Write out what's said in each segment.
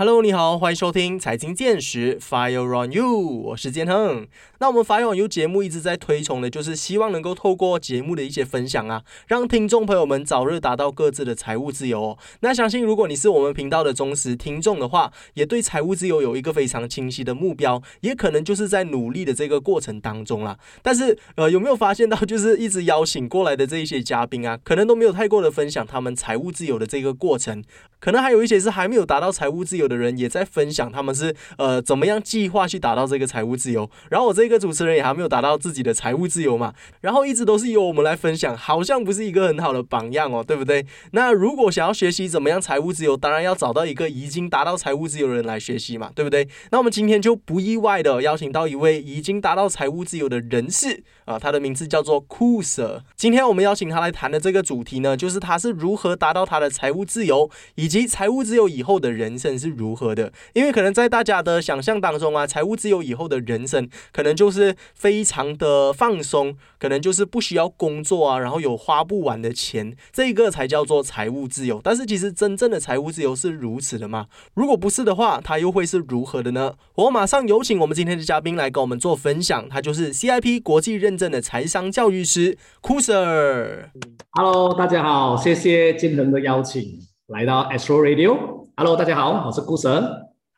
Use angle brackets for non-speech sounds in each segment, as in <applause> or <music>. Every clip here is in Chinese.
Hello，你好，欢迎收听财经见识 Fire on You，我是建亨。那我们 Fire on You 节目一直在推崇的，就是希望能够透过节目的一些分享啊，让听众朋友们早日达到各自的财务自由。哦。那相信如果你是我们频道的忠实听众的话，也对财务自由有一个非常清晰的目标，也可能就是在努力的这个过程当中啦。但是呃，有没有发现到，就是一直邀请过来的这一些嘉宾啊，可能都没有太过的分享他们财务自由的这个过程。可能还有一些是还没有达到财务自由的人，也在分享他们是呃怎么样计划去达到这个财务自由。然后我这个主持人也还没有达到自己的财务自由嘛，然后一直都是由我们来分享，好像不是一个很好的榜样哦，对不对？那如果想要学习怎么样财务自由，当然要找到一个已经达到财务自由的人来学习嘛，对不对？那我们今天就不意外的邀请到一位已经达到财务自由的人士啊，他的名字叫做酷 Sir。今天我们邀请他来谈的这个主题呢，就是他是如何达到他的财务自由以。及财务自由以后的人生是如何的？因为可能在大家的想象当中啊，财务自由以后的人生可能就是非常的放松，可能就是不需要工作啊，然后有花不完的钱，这个才叫做财务自由。但是其实真正的财务自由是如此的吗？如果不是的话，它又会是如何的呢？我马上有请我们今天的嘉宾来跟我们做分享，他就是 CIP 国际认证的财商教育师 k u s e r Hello，大家好，谢谢金人的邀请。来到 Astro Radio，Hello，大家好，我是酷神。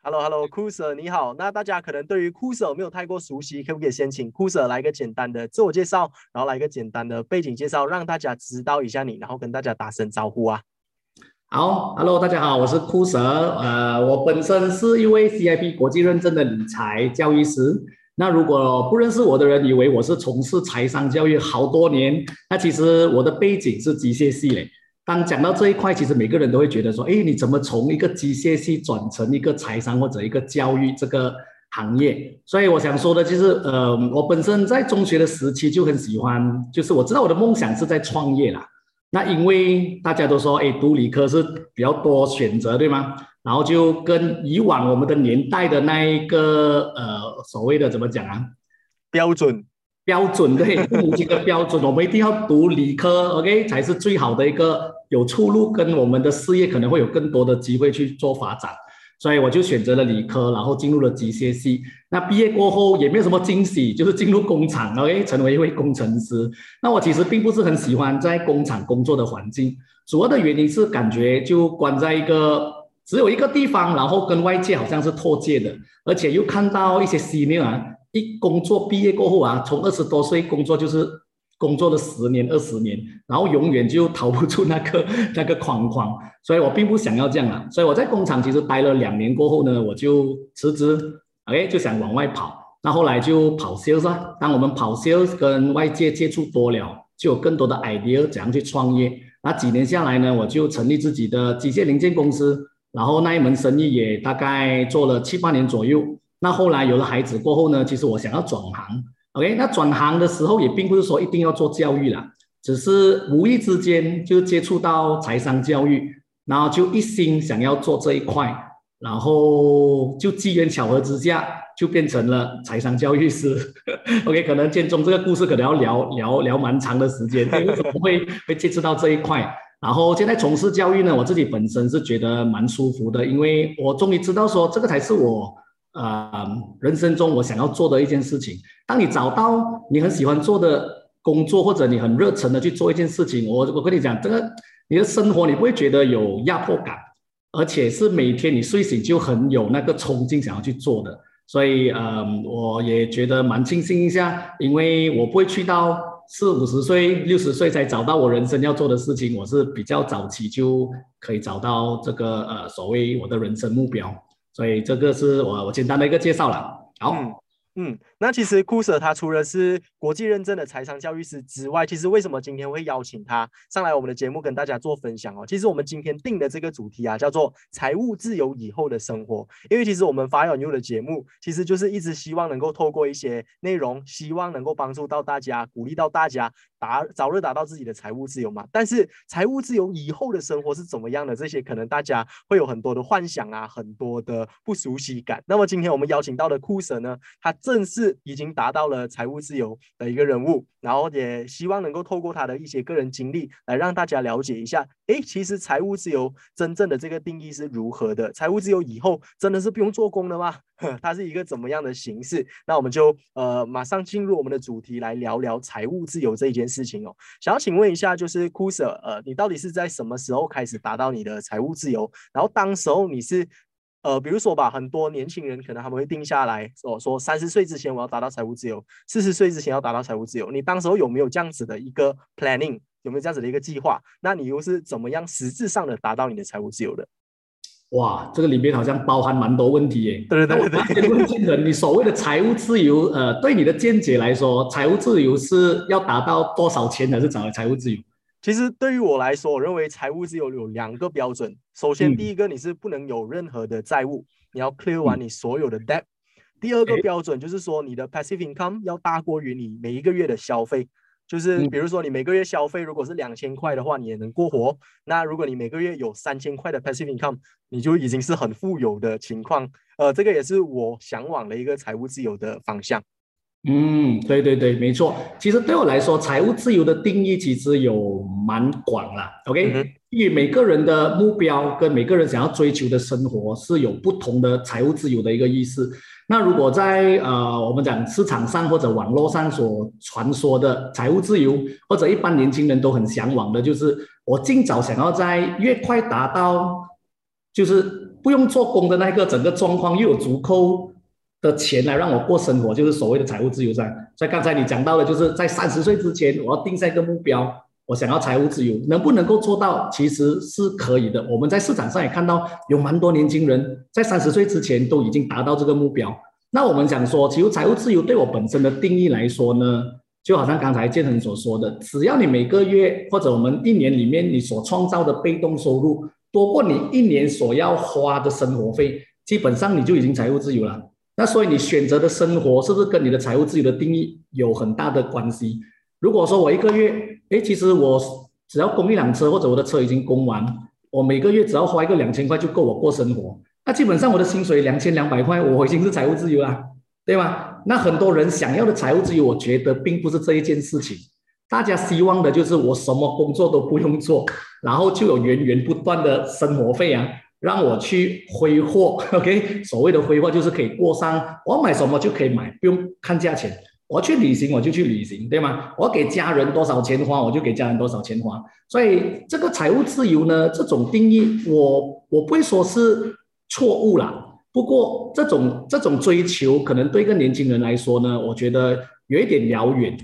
Hello，Hello，酷神你好。那大家可能对于酷神没有太过熟悉，可不可以先请酷神来一个简单的自我介绍，然后来一个简单的背景介绍，让大家知道一下你，然后跟大家打声招呼啊。好，Hello，大家好，我是酷神。呃，我本身是一位 CIP 国际认证的理财教育师。那如果不认识我的人，以为我是从事财商教育好多年，那其实我的背景是机械系嘞。当讲到这一块，其实每个人都会觉得说，哎，你怎么从一个机械系转成一个财商或者一个教育这个行业？所以我想说的就是，呃，我本身在中学的时期就很喜欢，就是我知道我的梦想是在创业啦。那因为大家都说，哎，读理科是比较多选择，对吗？然后就跟以往我们的年代的那一个，呃，所谓的怎么讲啊？标准。标准对，这个标准，我们一定要读理科，OK，才是最好的一个有出路，跟我们的事业可能会有更多的机会去做发展。所以我就选择了理科，然后进入了机械系。那毕业过后也没有什么惊喜，就是进入工厂，OK，成为一位工程师。那我其实并不是很喜欢在工厂工作的环境，主要的原因是感觉就关在一个只有一个地方，然后跟外界好像是脱节的，而且又看到一些西面啊。一工作毕业过后啊，从二十多岁工作就是工作了十年二十年，然后永远就逃不出那个 <laughs> 那个框框，所以我并不想要这样啊。所以我在工厂其实待了两年过后呢，我就辞职，OK 就想往外跑。那后来就跑 sales 啊，当我们跑 sales 跟外界接触多了，就有更多的 idea 怎样去创业。那几年下来呢，我就成立自己的机械零件公司，然后那一门生意也大概做了七八年左右。那后来有了孩子过后呢，其实我想要转行，OK？那转行的时候也并不是说一定要做教育啦，只是无意之间就接触到财商教育，然后就一心想要做这一块，然后就机缘巧合之下就变成了财商教育师。<laughs> OK？可能建中这个故事可能要聊聊聊蛮长的时间，为什么会会接触到这一块？然后现在从事教育呢，我自己本身是觉得蛮舒服的，因为我终于知道说这个才是我。呃，人生中我想要做的一件事情，当你找到你很喜欢做的工作，或者你很热忱的去做一件事情，我我跟你讲，这个你的生活你不会觉得有压迫感，而且是每天你睡醒就很有那个冲劲想要去做的。所以，呃，我也觉得蛮庆幸一下，因为我不会去到四五十岁、六十岁才找到我人生要做的事情，我是比较早期就可以找到这个呃所谓我的人生目标。所以这个是我我简单的一个介绍了，好。嗯，那其实库舍他除了是国际认证的财商教育师之外，其实为什么今天会邀请他上来我们的节目跟大家做分享哦？其实我们今天定的这个主题啊，叫做财务自由以后的生活。因为其实我们发有牛的节目，其实就是一直希望能够透过一些内容，希望能够帮助到大家，鼓励到大家达早日达到自己的财务自由嘛。但是财务自由以后的生活是怎么样的？这些可能大家会有很多的幻想啊，很多的不熟悉感。那么今天我们邀请到的库舍呢，他。正是已经达到了财务自由的一个人物，然后也希望能够透过他的一些个人经历来让大家了解一下，诶，其实财务自由真正的这个定义是如何的？财务自由以后真的是不用做工了吗？<laughs> 它是一个怎么样的形式？那我们就呃马上进入我们的主题来聊聊财务自由这一件事情哦。想要请问一下，就是 Kuser，呃，你到底是在什么时候开始达到你的财务自由？然后当时候你是呃，比如说吧，很多年轻人可能他们会定下来说说三十岁之前我要达到财务自由，四十岁之前要达到财务自由。你当时候有没有这样子的一个 planning？有没有这样子的一个计划？那你又是怎么样实质上的达到你的财务自由的？哇，这个里面好像包含蛮多问题耶。对对对问 <laughs> 清楚，你所谓的财务自由，呃，对你的见解来说，财务自由是要达到多少钱才是找财务自由？其实对于我来说，我认为财务自由有两个标准。首先，第一个你是不能有任何的债务，你要 clear 完你所有的 debt。第二个标准就是说，你的 passive income 要大过于你每一个月的消费。就是比如说，你每个月消费如果是两千块的话，你也能过活。那如果你每个月有三千块的 passive income，你就已经是很富有的情况。呃，这个也是我向往的一个财务自由的方向。嗯，对对对，没错。其实对我来说，财务自由的定义其实有蛮广了。OK，因为每个人的目标跟每个人想要追求的生活是有不同的财务自由的一个意思。那如果在呃，我们讲市场上或者网络上所传说的财务自由，或者一般年轻人都很向往的，就是我尽早想要在越快达到，就是不用做工的那个整个状况，又有足够的钱来让我过生活，就是所谓的财务自由。在所以刚才你讲到的，就是在三十岁之前，我要定下一个目标。我想要财务自由，能不能够做到？其实是可以的。我们在市场上也看到有蛮多年轻人在三十岁之前都已经达到这个目标。那我们想说，其实财务自由对我本身的定义来说呢，就好像刚才建成所说的，只要你每个月或者我们一年里面你所创造的被动收入多过你一年所要花的生活费，基本上你就已经财务自由了。那所以你选择的生活是不是跟你的财务自由的定义有很大的关系？如果说我一个月，哎，其实我只要供一辆车，或者我的车已经供完，我每个月只要花一个两千块就够我过生活。那基本上我的薪水两千两百块，我已经是财务自由了，对吗？那很多人想要的财务自由，我觉得并不是这一件事情。大家希望的就是我什么工作都不用做，然后就有源源不断的生活费啊，让我去挥霍。OK，所谓的挥霍就是可以过上我买什么就可以买，不用看价钱。我去旅行，我就去旅行，对吗？我给家人多少钱花，我就给家人多少钱花。所以这个财务自由呢，这种定义，我我不会说是错误啦。不过这种这种追求，可能对一个年轻人来说呢，我觉得有一点遥远。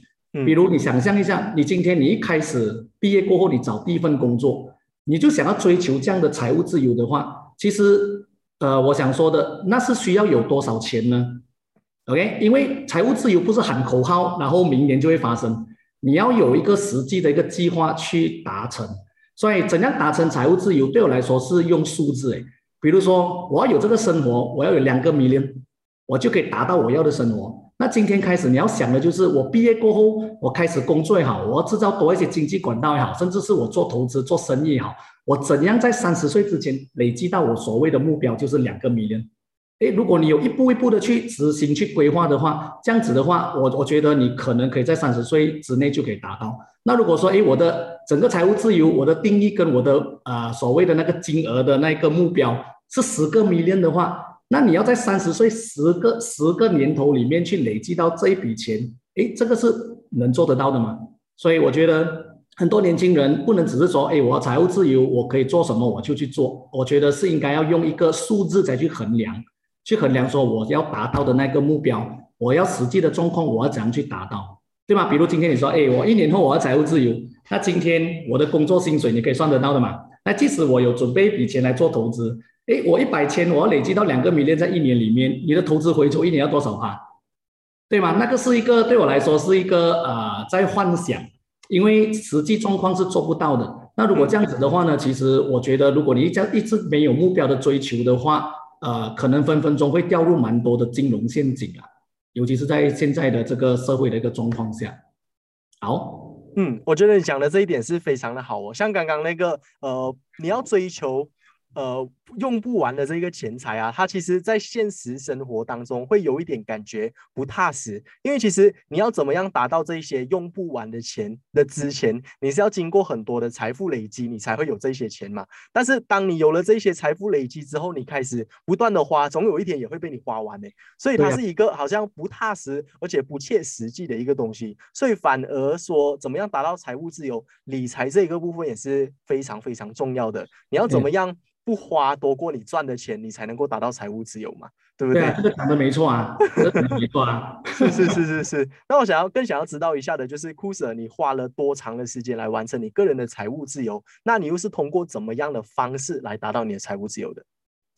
比如你想象一下，你今天你一开始毕业过后，你找第一份工作，你就想要追求这样的财务自由的话，其实呃，我想说的，那是需要有多少钱呢？OK，因为财务自由不是喊口号，然后明年就会发生。你要有一个实际的一个计划去达成。所以，怎样达成财务自由，对我来说是用数字。诶，比如说，我要有这个生活，我要有两个 million，我就可以达到我要的生活。那今天开始，你要想的就是，我毕业过后，我开始工作也好，我要制造多一些经济管道也好，甚至是我做投资、做生意也好，我怎样在三十岁之前累积到我所谓的目标，就是两个米粒。哎，如果你有一步一步的去执行、去规划的话，这样子的话，我我觉得你可能可以在三十岁之内就可以达到。那如果说，哎，我的整个财务自由，我的定义跟我的啊所谓的那个金额的那个目标是十个 million 的话，那你要在三十岁十个十个年头里面去累积到这一笔钱，哎，这个是能做得到的吗？所以我觉得很多年轻人不能只是说，哎，我财务自由，我可以做什么我就去做。我觉得是应该要用一个数字再去衡量。去衡量说我要达到的那个目标，我要实际的状况，我要怎样去达到，对吗？比如今天你说，哎，我一年后我要财务自由，那今天我的工作薪水你可以算得到的嘛？那即使我有准备一笔钱来做投资，哎，我一百千我要累积到两个米链在一年里面，你的投资回抽一年要多少趴？对吗？那个是一个对我来说是一个呃在幻想，因为实际状况是做不到的。那如果这样子的话呢？其实我觉得，如果你一直一直没有目标的追求的话，呃，可能分分钟会掉入蛮多的金融陷阱啊，尤其是在现在的这个社会的一个状况下。好，嗯，我觉得你讲的这一点是非常的好哦。像刚刚那个，呃，你要追求，呃用不完的这个钱财啊，它其实在现实生活当中会有一点感觉不踏实，因为其实你要怎么样达到这些用不完的钱的之前，你是要经过很多的财富累积，你才会有这些钱嘛。但是当你有了这些财富累积之后，你开始不断的花，总有一天也会被你花完的。所以它是一个好像不踏实而且不切实际的一个东西。所以反而说，怎么样达到财务自由，理财这一个部分也是非常非常重要的。你要怎么样？不花多过你赚的钱，你才能够达到财务自由嘛，对不对？对，这个讲的没错啊，没错啊，是是是是是。<laughs> 那我想要更想要知道一下的，就是库 Sir，你花了多长的时间来完成你个人的财务自由？那你又是通过怎么样的方式来达到你的财务自由的？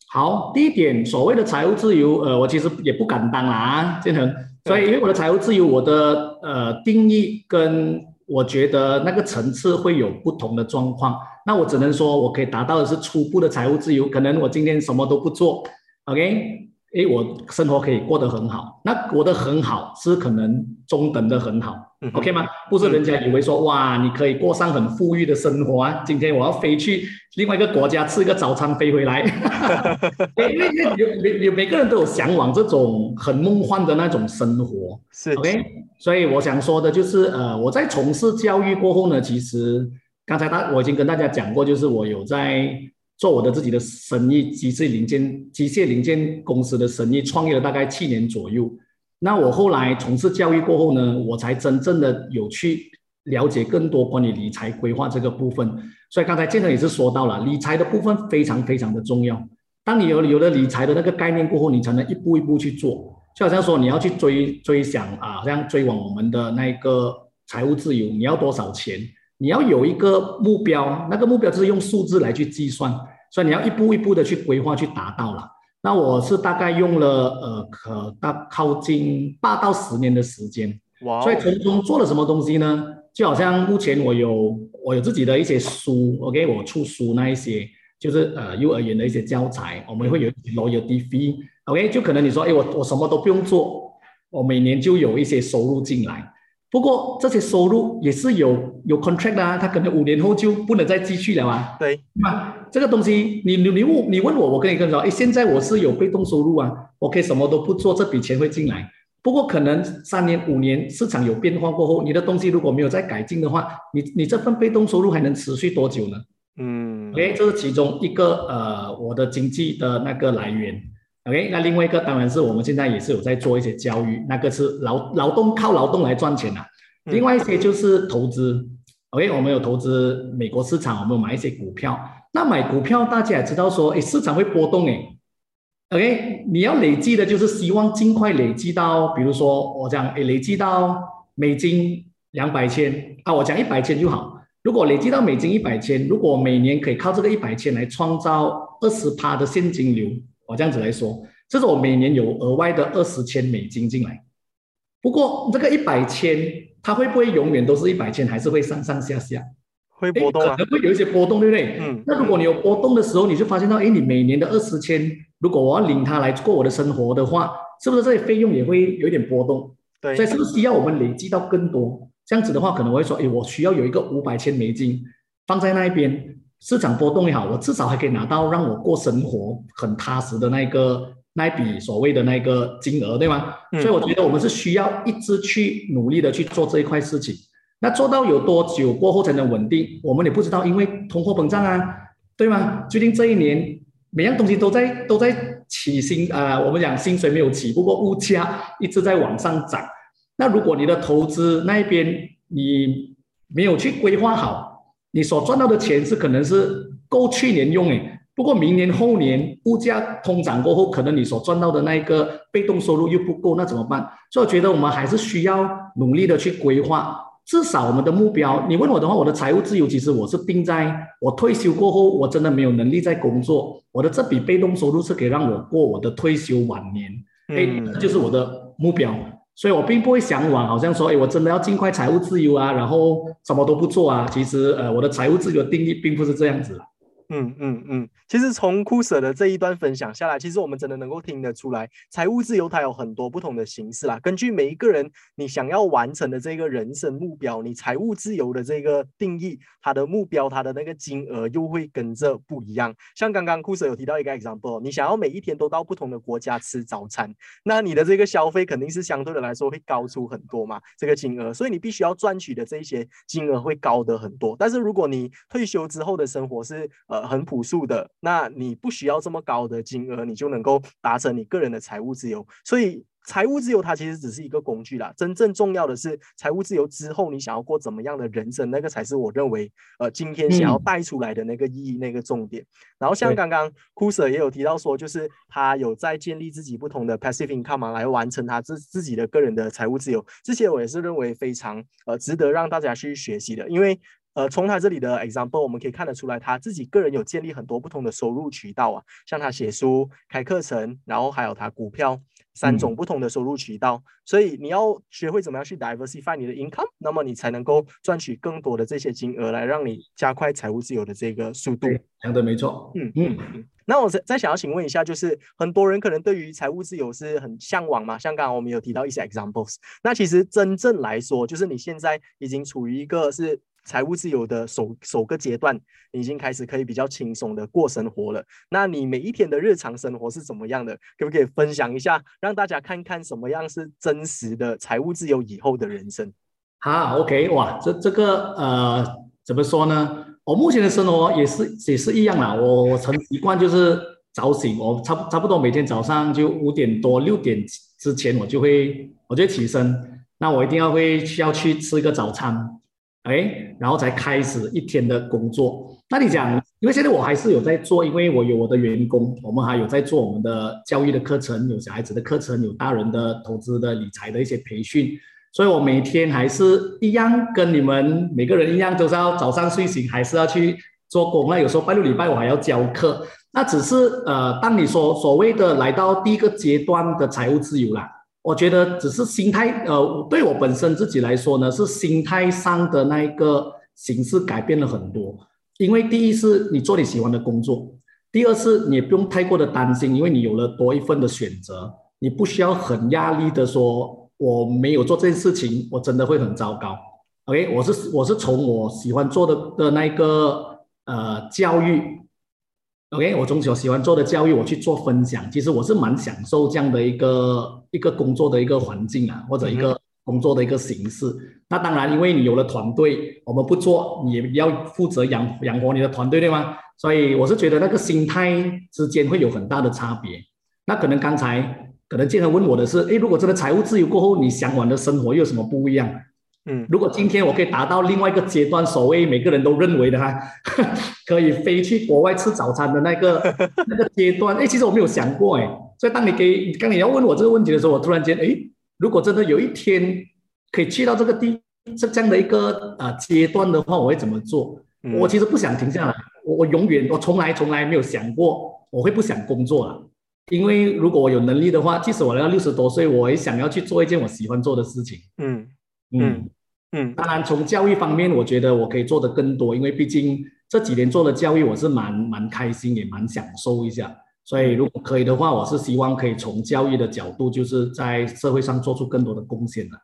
好，第一点，所谓的财务自由，呃，我其实也不敢当啊，建恒。所以，因为我的财务自由，我的呃定义跟我觉得那个层次会有不同的状况。那我只能说，我可以达到的是初步的财务自由。可能我今天什么都不做，OK？诶，我生活可以过得很好。那过得很好是可能中等的很好，OK 吗？不是人家以为说哇，你可以过上很富裕的生活啊。今天我要飞去另外一个国家吃个早餐飞回来，<laughs> 因为因为有有每个人都有向往这种很梦幻的那种生活，是 OK。所以我想说的就是，呃，我在从事教育过后呢，其实。刚才大我已经跟大家讲过，就是我有在做我的自己的生意，机械零件、机械零件公司的生意，创业了大概七年左右。那我后来从事教育过后呢，我才真正的有去了解更多关于理财规划这个部分。所以刚才建成也是说到了，理财的部分非常非常的重要。当你有有了理财的那个概念过后，你才能一步一步去做。就好像说你要去追追想啊，好像追往我们的那个财务自由，你要多少钱？你要有一个目标，那个目标就是用数字来去计算，所以你要一步一步的去规划去达到了。那我是大概用了呃，可大靠近八到十年的时间。哇！所以从中做了什么东西呢？就好像目前我有我有自己的一些书，OK，我出书那一些就是呃幼儿园的一些教材，我们会有 loyalty fee，OK，就可能你说，哎，我我什么都不用做，我每年就有一些收入进来。不过这些收入也是有有 contract 的啊，他可能五年后就不能再继续了啊。对，那这个东西，你你你问你问我，我跟你跟你说，哎，现在我是有被动收入啊，我可以什么都不做，这笔钱会进来。不过可能三年五年市场有变化过后，你的东西如果没有再改进的话，你你这份被动收入还能持续多久呢？嗯，OK，这是其中一个呃我的经济的那个来源。OK，那另外一个当然是我们现在也是有在做一些教育，那个是劳劳动靠劳动来赚钱的。另外一些就是投资，OK，我们有投资美国市场，我们有买一些股票。那买股票大家也知道说，哎，市场会波动哎。OK，你要累积的就是希望尽快累积到，比如说我讲，哎，累积到美金两百千啊，我讲一百千就好。如果累积到美金一百千，如果每年可以靠这个一百千来创造二十趴的现金流。我这样子来说，这是我每年有额外的二十千美金进来。不过这个一百千，它会不会永远都是一百千，还是会上上下下？会波动啊？可能会有一些波动，对不对？嗯。那如果你有波动的时候，你就发现到，哎，你每年的二十千，如果我要领它来过我的生活的话，是不是这些费用也会有一点波动？对。所以是不是需要我们累积到更多？这样子的话，可能会说，哎，我需要有一个五百千美金放在那一边。市场波动也好，我至少还可以拿到让我过生活很踏实的那个那一笔所谓的那个金额，对吗？所以我觉得我们是需要一直去努力的去做这一块事情。那做到有多久过后才能稳定？我们也不知道，因为通货膨胀啊，对吗？最近这一年每样东西都在都在起薪啊，我们讲薪水没有起，不过物价一直在往上涨。那如果你的投资那一边你没有去规划好，你所赚到的钱是可能是够去年用诶，不过明年后年物价通胀过后，可能你所赚到的那一个被动收入又不够，那怎么办？所以我觉得我们还是需要努力的去规划，至少我们的目标。你问我的话，我的财务自由其实我是定在我退休过后，我真的没有能力再工作，我的这笔被动收入是可以让我过我的退休晚年，哎，就是我的目标。所以我并不会向往，好像说，哎，我真的要尽快财务自由啊，然后什么都不做啊。其实，呃，我的财务自由的定义并不是这样子。嗯嗯嗯，其实从酷舍的这一段分享下来，其实我们真的能够听得出来，财务自由它有很多不同的形式啦。根据每一个人你想要完成的这个人生目标，你财务自由的这个定义，它的目标，它的那个金额又会跟着不一样。像刚刚酷舍有提到一个 example，你想要每一天都到不同的国家吃早餐，那你的这个消费肯定是相对的来说会高出很多嘛，这个金额，所以你必须要赚取的这一些金额会高得很多。但是如果你退休之后的生活是呃。很朴素的，那你不需要这么高的金额，你就能够达成你个人的财务自由。所以，财务自由它其实只是一个工具啦，真正重要的是财务自由之后你想要过怎么样的人生，那个才是我认为呃今天想要带出来的那个意义、那个重点。然后像刚刚 Kuser 也有提到说，就是他有在建立自己不同的 passive income 来完成他自自己的个人的财务自由，这些我也是认为非常呃值得让大家去学习的，因为。呃，从他这里的 example，我们可以看得出来，他自己个人有建立很多不同的收入渠道啊，像他写书、开课程，然后还有他股票三种不同的收入渠道。所以你要学会怎么样去 diversify 你的 income，那么你才能够赚取更多的这些金额，来让你加快财务自由的这个速度。讲的没错。嗯嗯嗯。那我再再想要请问一下，就是很多人可能对于财务自由是很向往嘛？像刚刚我们有提到一些 examples，那其实真正来说，就是你现在已经处于一个是。财务自由的首首个阶段，你已经开始可以比较轻松的过生活了。那你每一天的日常生活是怎么样的？可不可以分享一下，让大家看看什么样是真实的财务自由以后的人生？好，OK，哇，这这个呃，怎么说呢？我目前的生活也是也是一样啦。我我成习惯就是早醒，我差差不多每天早上就五点多六点之前我就会我就起身，那我一定要会需要去吃一个早餐。哎，然后才开始一天的工作。那你讲，因为现在我还是有在做，因为我有我的员工，我们还有在做我们的教育的课程，有小孩子的课程，有大人的投资的理财的一些培训，所以我每天还是一样跟你们每个人一样，都是要早上睡醒还是要去做工。那有时候拜六礼拜我还要教课，那只是呃，当你说所谓的来到第一个阶段的财务自由啦。我觉得只是心态，呃，对我本身自己来说呢，是心态上的那一个形式改变了很多。因为第一是你做你喜欢的工作，第二是你也不用太过的担心，因为你有了多一份的选择，你不需要很压力的说，我没有做这件事情，我真的会很糟糕。OK，我是我是从我喜欢做的的那个呃教育。OK，我从小喜欢做的教育，我去做分享，其实我是蛮享受这样的一个一个工作的一个环境啊，或者一个工作的一个形式。那当然，因为你有了团队，我们不做，你也要负责养养活你的团队，对吗？所以我是觉得那个心态之间会有很大的差别。那可能刚才可能建恒问我的是，诶，如果真的财务自由过后，你向往的生活又有什么不一样？嗯，如果今天我可以达到另外一个阶段，所谓每个人都认为的哈，<laughs> 可以飞去国外吃早餐的那个 <laughs> 那个阶段，哎，其实我没有想过哎。所以当你给刚你要问我这个问题的时候，我突然间哎，如果真的有一天可以去到这个地这这样的一个啊阶段的话，我会怎么做？我其实不想停下来，我我永远我从来从来没有想过我会不想工作了，因为如果我有能力的话，即使我来到六十多岁，我也想要去做一件我喜欢做的事情。嗯。嗯嗯，当然，从教育方面，我觉得我可以做的更多，因为毕竟这几年做的教育，我是蛮蛮开心，也蛮享受一下。所以，如果可以的话，我是希望可以从教育的角度，就是在社会上做出更多的贡献的。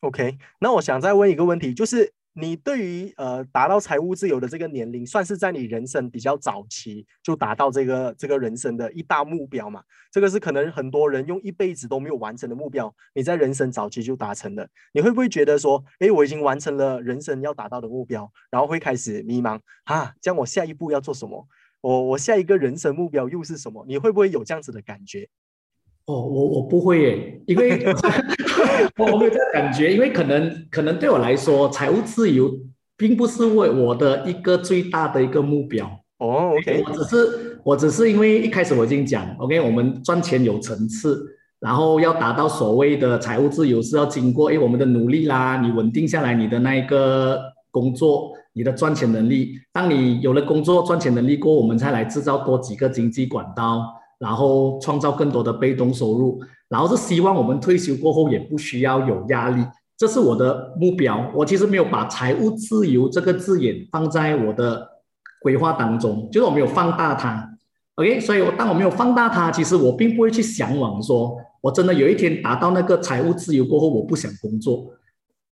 OK，那我想再问一个问题，就是。你对于呃达到财务自由的这个年龄，算是在你人生比较早期就达到这个这个人生的一大目标嘛？这个是可能很多人用一辈子都没有完成的目标，你在人生早期就达成了，你会不会觉得说，哎，我已经完成了人生要达到的目标，然后会开始迷茫啊？这样我下一步要做什么？我我下一个人生目标又是什么？你会不会有这样子的感觉？哦，我我不会耶，因为 <laughs> 我没有这感觉，因为可能可能对我来说，财务自由并不是为我的一个最大的一个目标。哦，OK，我只是我只是因为一开始我已经讲，OK，我们赚钱有层次，然后要达到所谓的财务自由是要经过诶我们的努力啦，你稳定下来你的那一个工作，你的赚钱能力，当你有了工作赚钱能力过，我们才来制造多几个经济管道。然后创造更多的被动收入，然后是希望我们退休过后也不需要有压力，这是我的目标。我其实没有把财务自由这个字眼放在我的规划当中，就是我没有放大它。OK，所以我当我没有放大它，其实我并不会去向往说，我真的有一天达到那个财务自由过后，我不想工作。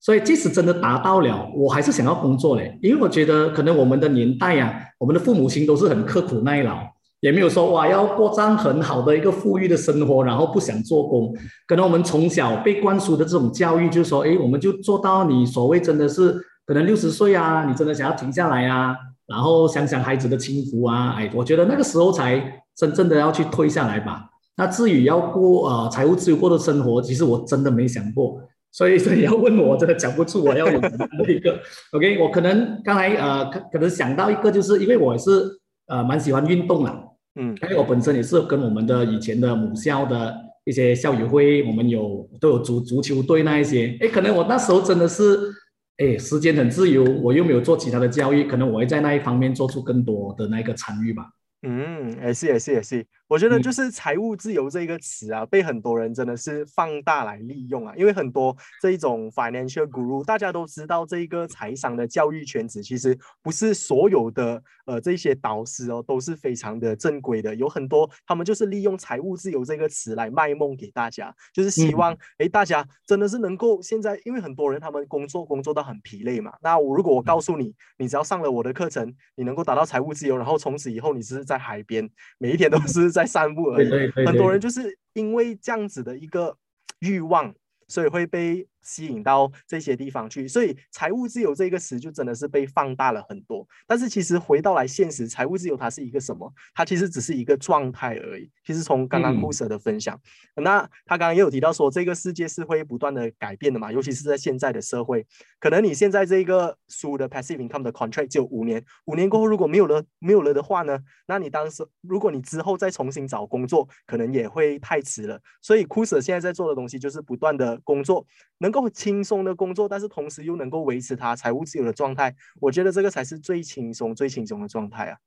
所以即使真的达到了，我还是想要工作嘞，因为我觉得可能我们的年代呀，我们的父母亲都是很刻苦耐劳，也没有说哇要过上很好的一个富裕的生活，然后不想做工。可能我们从小被灌输的这种教育，就是说，哎，我们就做到你所谓真的是可能六十岁啊，你真的想要停下来啊，然后想想孩子的幸福啊，哎，我觉得那个时候才真正的要去退下来吧。那至于要过呃财务自由过的生活，其实我真的没想过。所以，<laughs> 所以要问我，真的讲不出我要有什么一个。<laughs> OK，我可能刚才呃，可可能想到一个，就是因为我是呃蛮喜欢运动啊，嗯，因为我本身也是跟我们的以前的母校的一些校友会，我们有都有足足球队那一些，哎，可能我那时候真的是，哎，时间很自由，我又没有做其他的教育，可能我会在那一方面做出更多的那个参与吧。嗯，也是也是也是。我觉得就是财务自由这一个词啊，被很多人真的是放大来利用啊。因为很多这一种 financial guru，大家都知道这一个财商的教育圈子，其实不是所有的呃这些导师哦都是非常的正规的。有很多他们就是利用财务自由这个词来卖梦给大家，就是希望哎大家真的是能够现在，因为很多人他们工作工作到很疲累嘛。那我如果我告诉你，你只要上了我的课程，你能够达到财务自由，然后从此以后你只是在海边，每一天都是。在散步而已，很多人就是因为这样子的一个欲望，所以会被。吸引到这些地方去，所以财务自由这个词就真的是被放大了很多。但是其实回到来现实，财务自由它是一个什么？它其实只是一个状态而已。其实从刚刚 Kuser 的分享，那他刚刚也有提到说，这个世界是会不断的改变的嘛，尤其是在现在的社会，可能你现在这个书的 passive income 的 contract 只有五年，五年过后如果没有了没有了的话呢，那你当时如果你之后再重新找工作，可能也会太迟了。所以 Kuser 现在在做的东西就是不断的工作。能够轻松的工作，但是同时又能够维持他财务自由的状态，我觉得这个才是最轻松、最轻松的状态啊。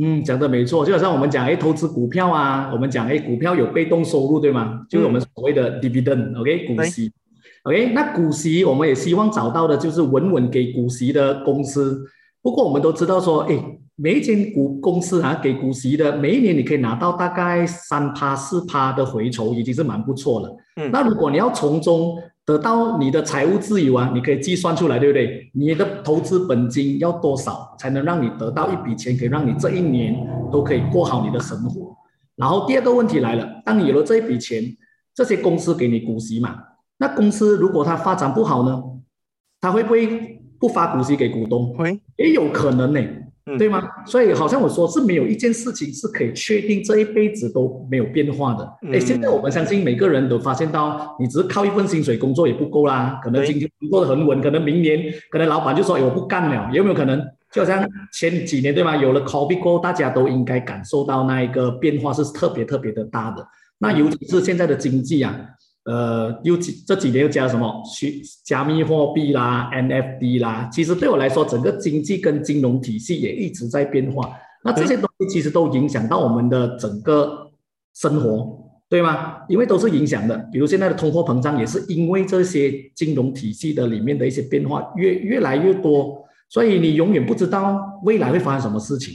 嗯，讲的没错，就好像我们讲，哎，投资股票啊，我们讲，哎，股票有被动收入，对吗？就是我们所谓的 dividend，OK，股息，OK，那股息我们也希望找到的就是稳稳给股息的公司。不过我们都知道说，哎。每一间股公司啊，给股息的，每一年你可以拿到大概三趴四趴的回酬，已经是蛮不错了。嗯，那如果你要从中得到你的财务自由啊，你可以计算出来，对不对？你的投资本金要多少才能让你得到一笔钱，可以让你这一年都可以过好你的生活？然后第二个问题来了，当你有了这一笔钱，这些公司给你股息嘛？那公司如果它发展不好呢，它会不会不发股息给股东？会，也有可能呢。对吗？所以好像我说是没有一件事情是可以确定这一辈子都没有变化的。哎，现在我们相信每个人都发现到，你只是靠一份薪水工作也不够啦。可能今天工作的很稳，可能明年可能老板就说：“哎，我不干了。”有没有可能？就好像前几年对吗？有了 COVID 过后，大家都应该感受到那一个变化是特别特别的大的。那尤其是现在的经济啊。呃，又几这几年又加什么虚加密货币啦、NFT 啦，其实对我来说，整个经济跟金融体系也一直在变化。那这些东西其实都影响到我们的整个生活，对吗？因为都是影响的。比如现在的通货膨胀，也是因为这些金融体系的里面的一些变化越越来越多，所以你永远不知道未来会发生什么事情。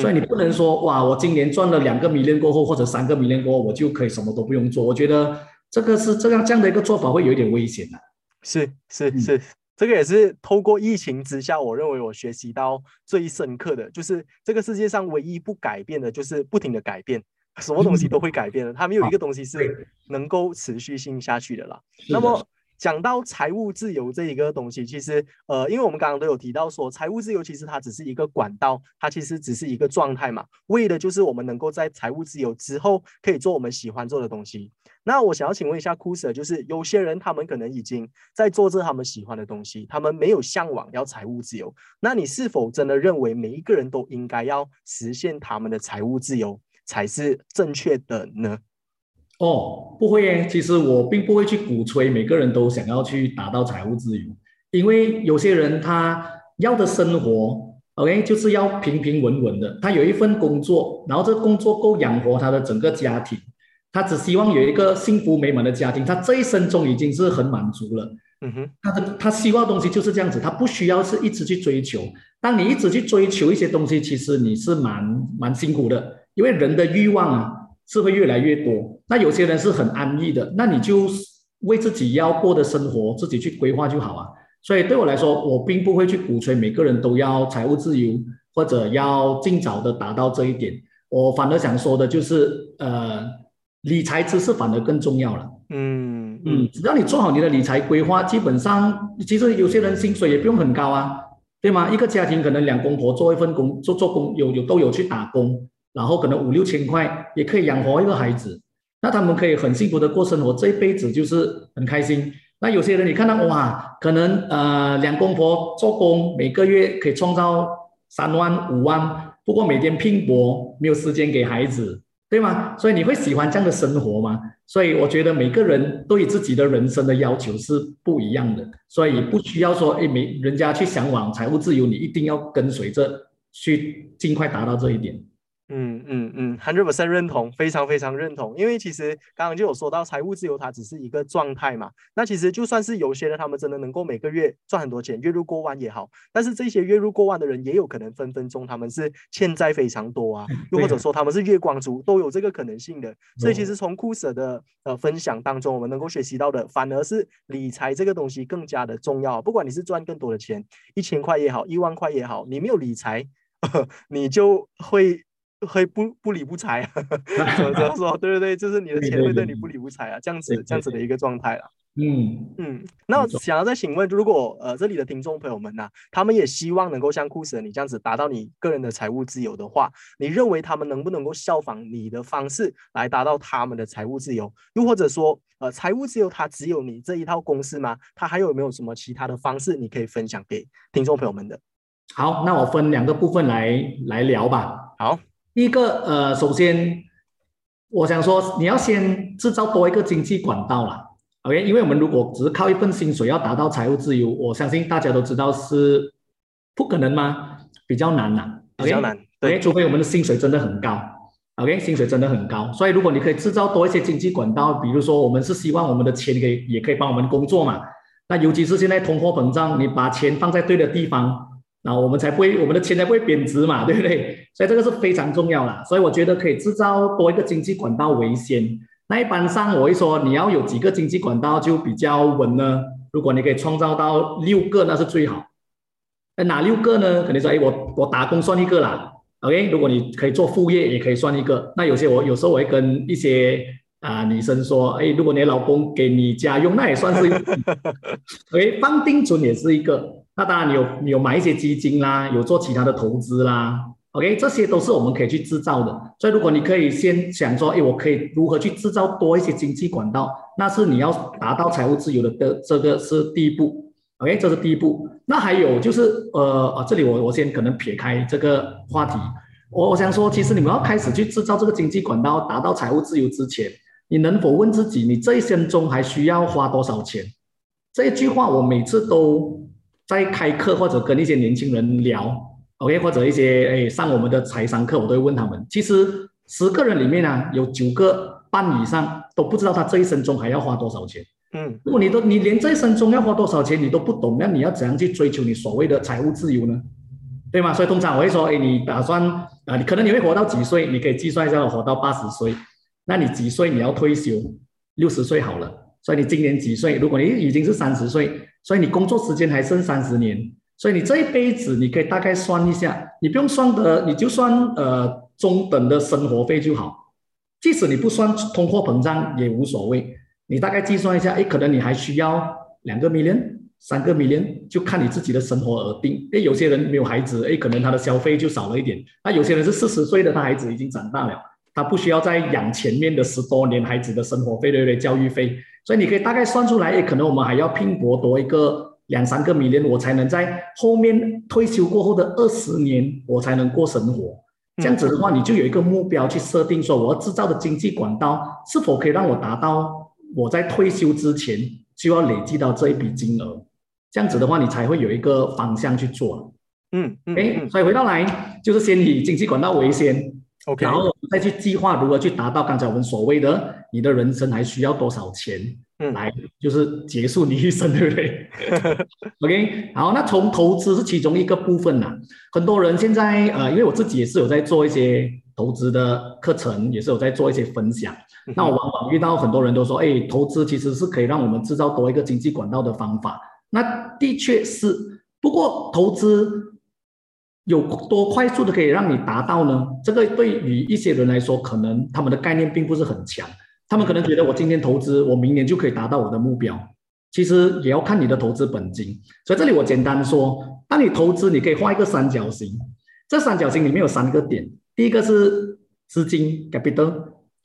所以你不能说哇，我今年赚了两个米链过后，或者三个米链过后，我就可以什么都不用做。我觉得。这个是这样这样的一个做法会有一点危险的，是是是，这个也是透过疫情之下，我认为我学习到最深刻的就是这个世界上唯一不改变的就是不停的改变，什么东西都会改变的，它没有一个东西是能够持续性下去的啦。那么。讲到财务自由这一个东西，其实呃，因为我们刚刚都有提到说，财务自由其实它只是一个管道，它其实只是一个状态嘛，为的就是我们能够在财务自由之后，可以做我们喜欢做的东西。那我想要请问一下 Kuser，就是有些人他们可能已经在做着他们喜欢的东西，他们没有向往要财务自由，那你是否真的认为每一个人都应该要实现他们的财务自由才是正确的呢？哦，不会耶。其实我并不会去鼓吹每个人都想要去达到财务自由，因为有些人他要的生活，OK，就是要平平稳稳的。他有一份工作，然后这个工作够养活他的整个家庭，他只希望有一个幸福美满的家庭，他这一生中已经是很满足了。嗯哼，他的他希望的东西就是这样子，他不需要是一直去追求。当你一直去追求一些东西，其实你是蛮蛮辛苦的，因为人的欲望啊是会越来越多。那有些人是很安逸的，那你就为自己要过的生活自己去规划就好啊。所以对我来说，我并不会去鼓吹每个人都要财务自由或者要尽早的达到这一点。我反而想说的就是，呃，理财知识反而更重要了。嗯嗯，只要你做好你的理财规划，基本上其实有些人薪水也不用很高啊，对吗？一个家庭可能两公婆做一份工，做做工有有都有去打工，然后可能五六千块也可以养活一个孩子，那他们可以很幸福的过生活，这一辈子就是很开心。那有些人你看到哇，可能呃两公婆做工每个月可以创造三万五万。不过每天拼搏，没有时间给孩子，对吗？所以你会喜欢这样的生活吗？所以我觉得每个人对自己的人生的要求是不一样的，所以不需要说，哎，每人家去向往财务自由，你一定要跟随着去尽快达到这一点。嗯嗯嗯，hundred percent 认同，非常非常认同。因为其实刚刚就有说到，财务自由它只是一个状态嘛。那其实就算是有些人他们真的能够每个月赚很多钱，月入过万也好，但是这些月入过万的人也有可能分分钟他们是欠债非常多啊，又或者说他们是月光族，都有这个可能性的。所以其实从库舍的呃分享当中，我们能够学习到的，反而是理财这个东西更加的重要。不管你是赚更多的钱，一千块也好，一万块也好，你没有理财，<laughs> 你就会。会不不理不睬，<laughs> 怎么怎么 <laughs> 说？对对对，就是你的钱会对你不理不睬啊，这样子这样子的一个状态啦。嗯嗯，那想要再请问，如果呃这里的听众朋友们呢，他们也希望能够像库斯你这样子达到你个人的财务自由的话，你认为他们能不能够效仿你的方式来达到他们的财务自由？又或者说，呃，财务自由它只有你这一套公式吗？它还有没有什么其他的方式你可以分享给听众朋友们的？好，那我分两个部分来来聊吧。好。第一个，呃，首先，我想说，你要先制造多一个经济管道啦。O k 因为我们如果只是靠一份薪水要达到财务自由，我相信大家都知道是不可能吗？比较难呐，比较难，对，除非我们的薪水真的很高，OK，薪水真的很高，所以如果你可以制造多一些经济管道，比如说我们是希望我们的钱可以也可以帮我们工作嘛，那尤其是现在通货膨胀，你把钱放在对的地方。那我们才不会，我们的钱才不会贬值嘛，<laughs> 对不对？所以这个是非常重要啦。所以我觉得可以制造多一个经济管道为先。那一般上我会说，你要有几个经济管道就比较稳呢？如果你可以创造到六个，那是最好。那哪六个呢？肯定说，哎，我我打工算一个啦。OK，如果你可以做副业，也可以算一个。那有些我有时候我会跟一些啊女生说，哎，如果你老公给你家用，那也算是。OK，放定存也是一个。那当然，你有你有买一些基金啦，有做其他的投资啦，OK，这些都是我们可以去制造的。所以，如果你可以先想说，哎，我可以如何去制造多一些经济管道，那是你要达到财务自由的的这个是第一步，OK，这是第一步。那还有就是，呃啊，这里我我先可能撇开这个话题，我我想说，其实你们要开始去制造这个经济管道，达到财务自由之前，你能否问自己，你这一生中还需要花多少钱？这一句话我每次都。在开课或者跟一些年轻人聊，OK，或者一些哎上我们的财商课，我都会问他们。其实十个人里面呢，有九个半以上都不知道他这一生中还要花多少钱。嗯，如果你都你连这一生中要花多少钱你都不懂，那你要怎样去追求你所谓的财务自由呢？对吗？所以通常我会说，哎，你打算啊，你可能你会活到几岁？你可以计算一下，我活到八十岁，那你几岁你要退休？六十岁好了。所以你今年几岁？如果你已经是三十岁。所以你工作时间还剩三十年，所以你这一辈子你可以大概算一下，你不用算的，你就算呃中等的生活费就好，即使你不算通货膨胀也无所谓，你大概计算一下，哎，可能你还需要两个 million、三个 million，就看你自己的生活而定。哎，有些人没有孩子，哎，可能他的消费就少了一点；那有些人是四十岁的，他孩子已经长大了，他不需要再养前面的十多年孩子的生活费，对不对？教育费。所以你可以大概算出来，诶，可能我们还要拼搏多一个两三个米年，我才能在后面退休过后的二十年，我才能过生活。这样子的话，你就有一个目标去设定，说我要制造的经济管道是否可以让我达到我在退休之前就要累积到这一笔金额。这样子的话，你才会有一个方向去做。嗯，哎，所以回到来就是先以经济管道为先。OK，然后再去计划如何去达到刚才我们所谓的你的人生还需要多少钱，嗯来就是结束你一生，对不对？OK，好，那从投资是其中一个部分呐。很多人现在呃，因为我自己也是有在做一些投资的课程，也是有在做一些分享。那我往往遇到很多人都说，哎，投资其实是可以让我们制造多一个经济管道的方法。那的确是，不过投资有多快速的可以让你达到呢？这个对于一些人来说，可能他们的概念并不是很强。他们可能觉得我今天投资，我明年就可以达到我的目标。其实也要看你的投资本金。所以这里我简单说，当你投资，你可以画一个三角形。这三角形里面有三个点，第一个是资金 capital，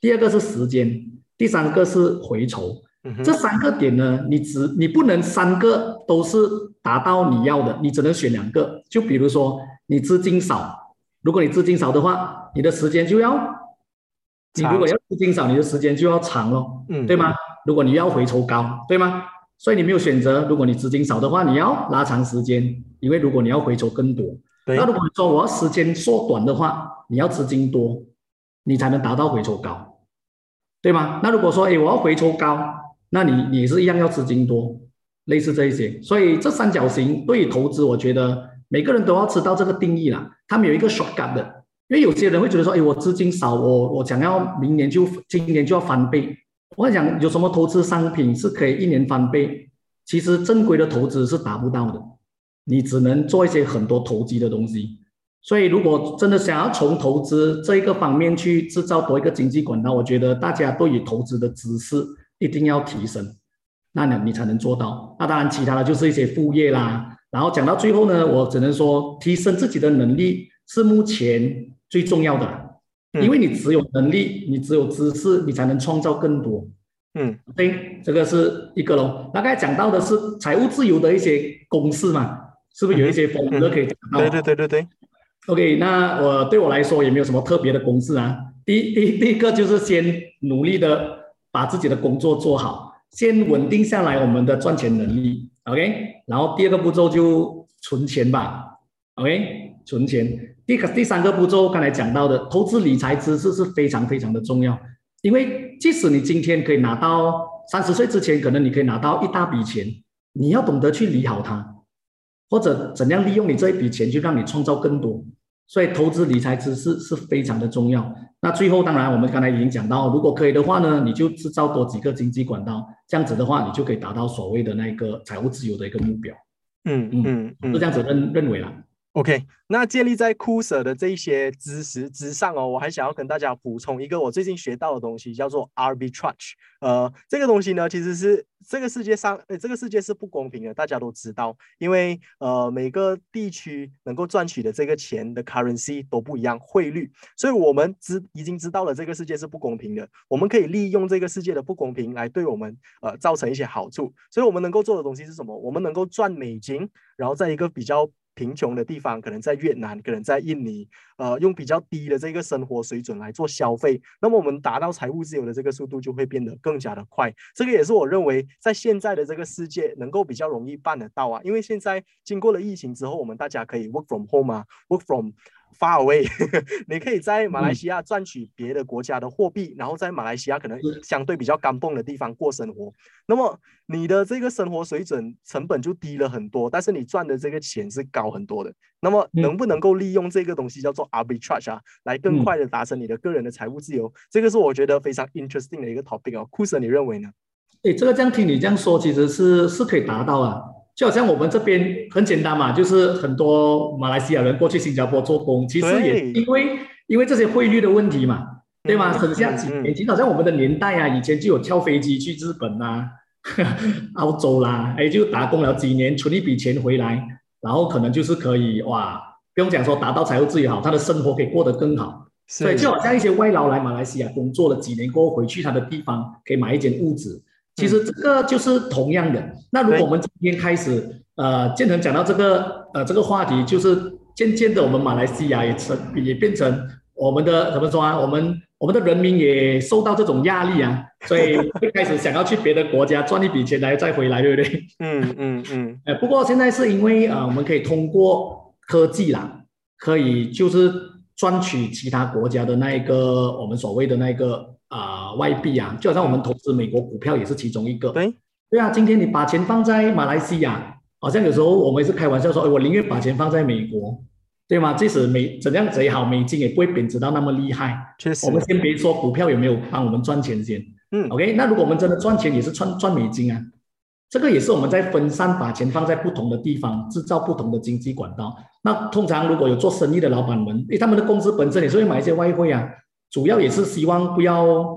第二个是时间，第三个是回酬。嗯哼这三个点呢，你只你不能三个都是达到你要的，你只能选两个。就比如说你资金少，如果你资金少的话，你的时间就要，你如果要资金少，你的时间就要长咯，嗯对吗？如果你要回抽高，对吗？所以你没有选择，如果你资金少的话，你要拉长时间，因为如果你要回抽更多，那如果说我要时间缩短的话，你要资金多，你才能达到回抽高，对吗？那如果说，哎，我要回抽高，那你你是一样要资金多，类似这一些。所以这三角形对于投资，我觉得每个人都要知道这个定义啦。他们有一个爽感的，因为有些人会觉得说，哎，我资金少，我我想要明年就今年就要翻倍。我想有什么投资商品是可以一年翻倍？其实正规的投资是达不到的。你只能做一些很多投机的东西。所以，如果真的想要从投资这一个方面去制造多一个经济管道，我觉得大家对于投资的知识一定要提升，那你你才能做到。那当然，其他的就是一些副业啦。然后讲到最后呢，我只能说，提升自己的能力是目前最重要的因为你只有能力，你只有知识，你才能创造更多。嗯对，这个是一个咯。大概讲到的是财务自由的一些公式嘛，是不是有一些风格可以讲到？对对对对对，OK，那我对我来说也没有什么特别的公式啊。第一第一个就是先努力的把自己的工作做好，先稳定下来我们的赚钱能力。OK，然后第二个步骤就存钱吧。OK，存钱。第个第三个步骤刚才讲到的投资理财知识是非常非常的重要，因为即使你今天可以拿到三十岁之前，可能你可以拿到一大笔钱，你要懂得去理好它。或者怎样利用你这一笔钱去让你创造更多。所以投资理财知识是非常的重要。那最后当然我们刚才已经讲到，如果可以的话呢，你就制造多几个经济管道，这样子的话，你就可以达到所谓的那个财务自由的一个目标。嗯嗯嗯是这样子认认为啦。OK，那建立在酷舍的这一些知识之上哦，我还想要跟大家补充一个我最近学到的东西，叫做 arbitrage。呃，这个东西呢，其实是这个世界上，呃，这个世界是不公平的，大家都知道，因为呃，每个地区能够赚取的这个钱的 currency 都不一样，汇率，所以我们知已经知道了这个世界是不公平的，我们可以利用这个世界的不公平来对我们呃造成一些好处，所以我们能够做的东西是什么？我们能够赚美金，然后在一个比较贫穷的地方，可能在越南，可能在印尼，呃，用比较低的这个生活水准来做消费，那么我们达到财务自由的这个速度就会变得更加的快。这个也是我认为在现在的这个世界能够比较容易办得到啊，因为现在经过了疫情之后，我们大家可以 work from home 啊，work from far <laughs> away，你可以在马来西亚赚取别的国家的货币，然后在马来西亚可能相对比较干蹦的地方过生活，那么你的这个生活水准成本就低了很多，但是你赚的这个钱是高很多的。那么能不能够利用这个东西叫做 arbitrage 啊，来更快的达成你的个人的财务自由？这个是我觉得非常 interesting 的一个 topic 哦。库森，你认为呢？诶，这个这样听你这样说，其实是是可以达到啊。就好像我们这边很简单嘛，就是很多马来西亚人过去新加坡做工，其实也因为因为这些汇率的问题嘛，对吗？省下几年，其实好像我们的年代啊，以前就有跳飞机去日本啊、<laughs> 澳洲啦，哎，就打工了几年，存一笔钱回来，然后可能就是可以哇，不用讲说达到财务自由好，他的生活可以过得更好。所以就好像一些外劳来马来西亚工作了几年过后，回去他的地方可以买一间屋子。其实这个就是同样的。那如果我们今天开始，呃，建成讲到这个呃这个话题，就是渐渐的我们马来西亚也成也变成我们的怎么说啊？我们我们的人民也受到这种压力啊，所以会开始想要去别的国家赚一笔钱来再回来，对不对？嗯嗯嗯。<laughs> 呃，不过现在是因为呃，我们可以通过科技啦，可以就是赚取其他国家的那一个我们所谓的那个啊外币啊，就好像我们投资美国股票也是其中一个。对，对啊，今天你把钱放在马来西亚，好像有时候我们是开玩笑说，哎，我宁愿把钱放在美国，对吗？即使美怎样贼好，美金也不会贬值到那么厉害。确实。我们先别说股票有没有帮我们赚钱先，嗯，OK，那如果我们真的赚钱，也是赚赚美金啊。这个也是我们在分散把钱放在不同的地方，制造不同的经济管道。那通常如果有做生意的老板们，因为他们的公司本身也是会买一些外汇啊，主要也是希望不要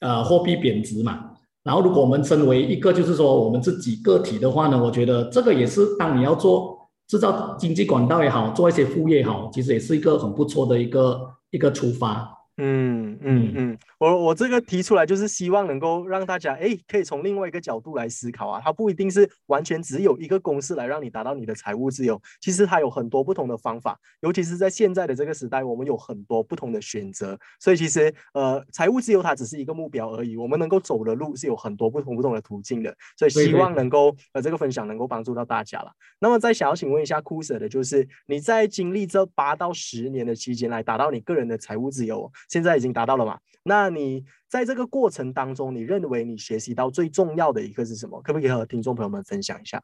呃货币贬值嘛。然后如果我们身为一个就是说我们自己个体的话呢，我觉得这个也是当你要做制造经济管道也好，做一些副业也好，其实也是一个很不错的一个一个出发。嗯嗯嗯，我我这个提出来就是希望能够让大家哎，可以从另外一个角度来思考啊，它不一定是完全只有一个公式来让你达到你的财务自由，其实它有很多不同的方法，尤其是在现在的这个时代，我们有很多不同的选择，所以其实呃，财务自由它只是一个目标而已，我们能够走的路是有很多不同不同的途径的，所以希望能够呃这个分享能够帮助到大家了。那么再想要请问一下库 Sir 的就是你在经历这八到十年的期间来达到你个人的财务自由。现在已经达到了嘛？那你在这个过程当中，你认为你学习到最重要的一个是什么？可不可以和听众朋友们分享一下？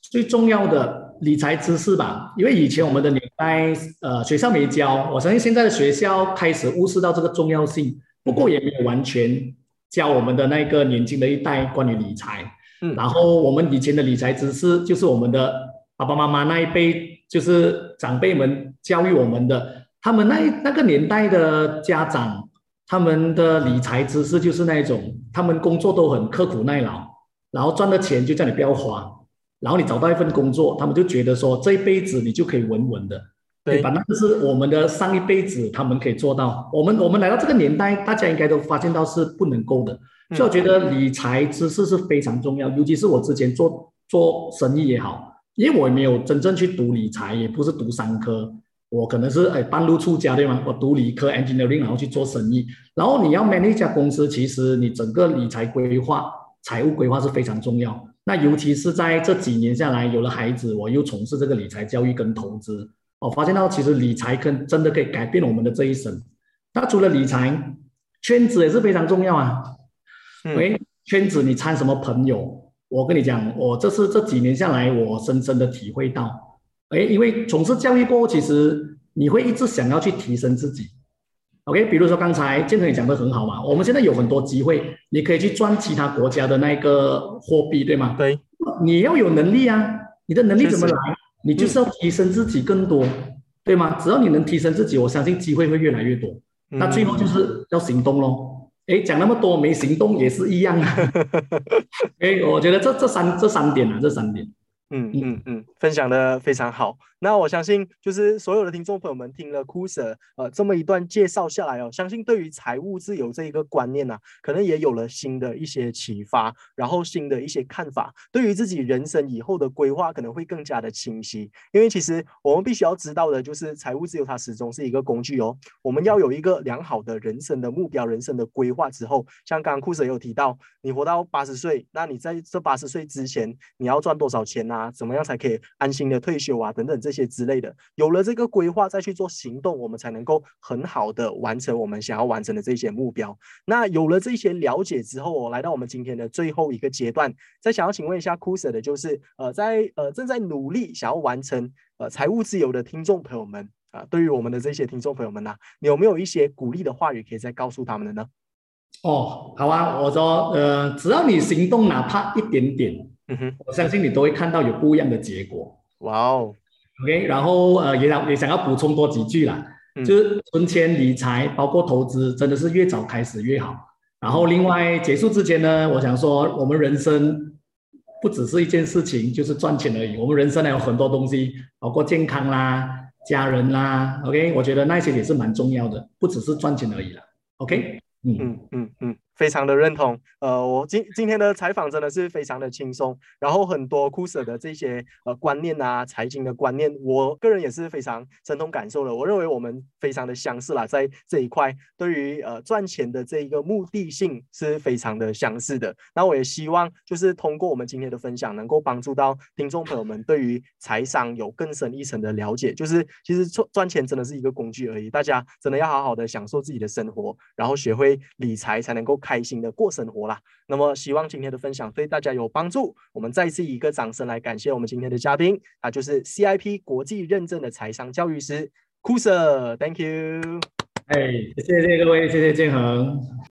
最重要的理财知识吧，因为以前我们的年代，呃，学校没教，我相信现在的学校开始悟识到这个重要性，不过也没有完全教我们的那个年轻的一代关于理财。嗯，然后我们以前的理财知识，就是我们的爸爸妈妈那一辈，就是长辈们教育我们的。他们那那个年代的家长，他们的理财知识就是那一种，他们工作都很刻苦耐劳，然后赚的钱就叫你不要花，然后你找到一份工作，他们就觉得说这一辈子你就可以稳稳的，对吧？那就是我们的上一辈子他们可以做到，我们我们来到这个年代，大家应该都发现到是不能够的，所以我觉得理财知识是非常重要，尤其是我之前做做生意也好，因为我也没有真正去读理财，也不是读商科。我可能是哎半路出家对吗？我读理科 engineering，然后去做生意。然后你要 manage 一家公司，其实你整个理财规划、财务规划是非常重要。那尤其是在这几年下来，有了孩子，我又从事这个理财教育跟投资，我发现到其实理财可真的可以改变我们的这一生。那除了理财，圈子也是非常重要啊。喂，圈子你参什么朋友？我跟你讲，我这是这几年下来，我深深的体会到。哎，因为从事教育过后，其实你会一直想要去提升自己。OK，比如说刚才建成也讲的很好嘛，我们现在有很多机会，你可以去赚其他国家的那个货币，对吗？对。你要有能力啊，你的能力怎么来？你就是要提升自己更多，对吗？只要你能提升自己，我相信机会会越来越多。那最后就是要行动喽。哎，讲那么多没行动也是一样啊。<laughs> 哎，我觉得这这三这三点啊，这三点。嗯嗯嗯，分享的非常好。那我相信，就是所有的听众朋友们听了 Kuser 呃这么一段介绍下来哦，相信对于财务自由这一个观念呢，可能也有了新的一些启发，然后新的一些看法，对于自己人生以后的规划可能会更加的清晰。因为其实我们必须要知道的就是，财务自由它始终是一个工具哦。我们要有一个良好的人生的目标、人生的规划之后，像刚刚 Kuser 有提到，你活到八十岁，那你在这八十岁之前，你要赚多少钱啊？啊怎么样才可以安心的退休啊？等等。这些之类的，有了这个规划再去做行动，我们才能够很好的完成我们想要完成的这些目标。那有了这些了解之后，我来到我们今天的最后一个阶段，再想要请问一下 Kuser 的就是，呃，在呃正在努力想要完成呃财务自由的听众朋友们啊，对于我们的这些听众朋友们呢，你有没有一些鼓励的话语可以再告诉他们的呢？哦，好啊，我说，呃，只要你行动哪怕一点点，嗯哼，我相信你都会看到有不一样的结果。哇哦！OK，然后呃，也想也想要补充多几句啦，就是存钱理财，包括投资，真的是越早开始越好。然后另外结束之前呢，我想说，我们人生不只是一件事情，就是赚钱而已。我们人生还有很多东西，包括健康啦、家人啦。OK，我觉得那些也是蛮重要的，不只是赚钱而已啦。OK，嗯嗯嗯嗯。非常的认同。呃，我今今天的采访真的是非常的轻松，然后很多酷舍的这些呃观念啊，财经的观念，我个人也是非常深同感受的。我认为我们非常的相似啦，在这一块对于呃赚钱的这一个目的性是非常的相似的。那我也希望就是通过我们今天的分享，能够帮助到听众朋友们对于财商有更深一层的了解。就是其实赚赚钱真的是一个工具而已，大家真的要好好的享受自己的生活，然后学会理财，才能够开心的过生活啦。那么希望今天的分享对大家有帮助。我们再次以一个掌声来感谢我们今天的嘉宾，他就是 CIP 国际认证的财商教育师 Kusa，Thank you。哎，谢谢各位，谢谢建恒。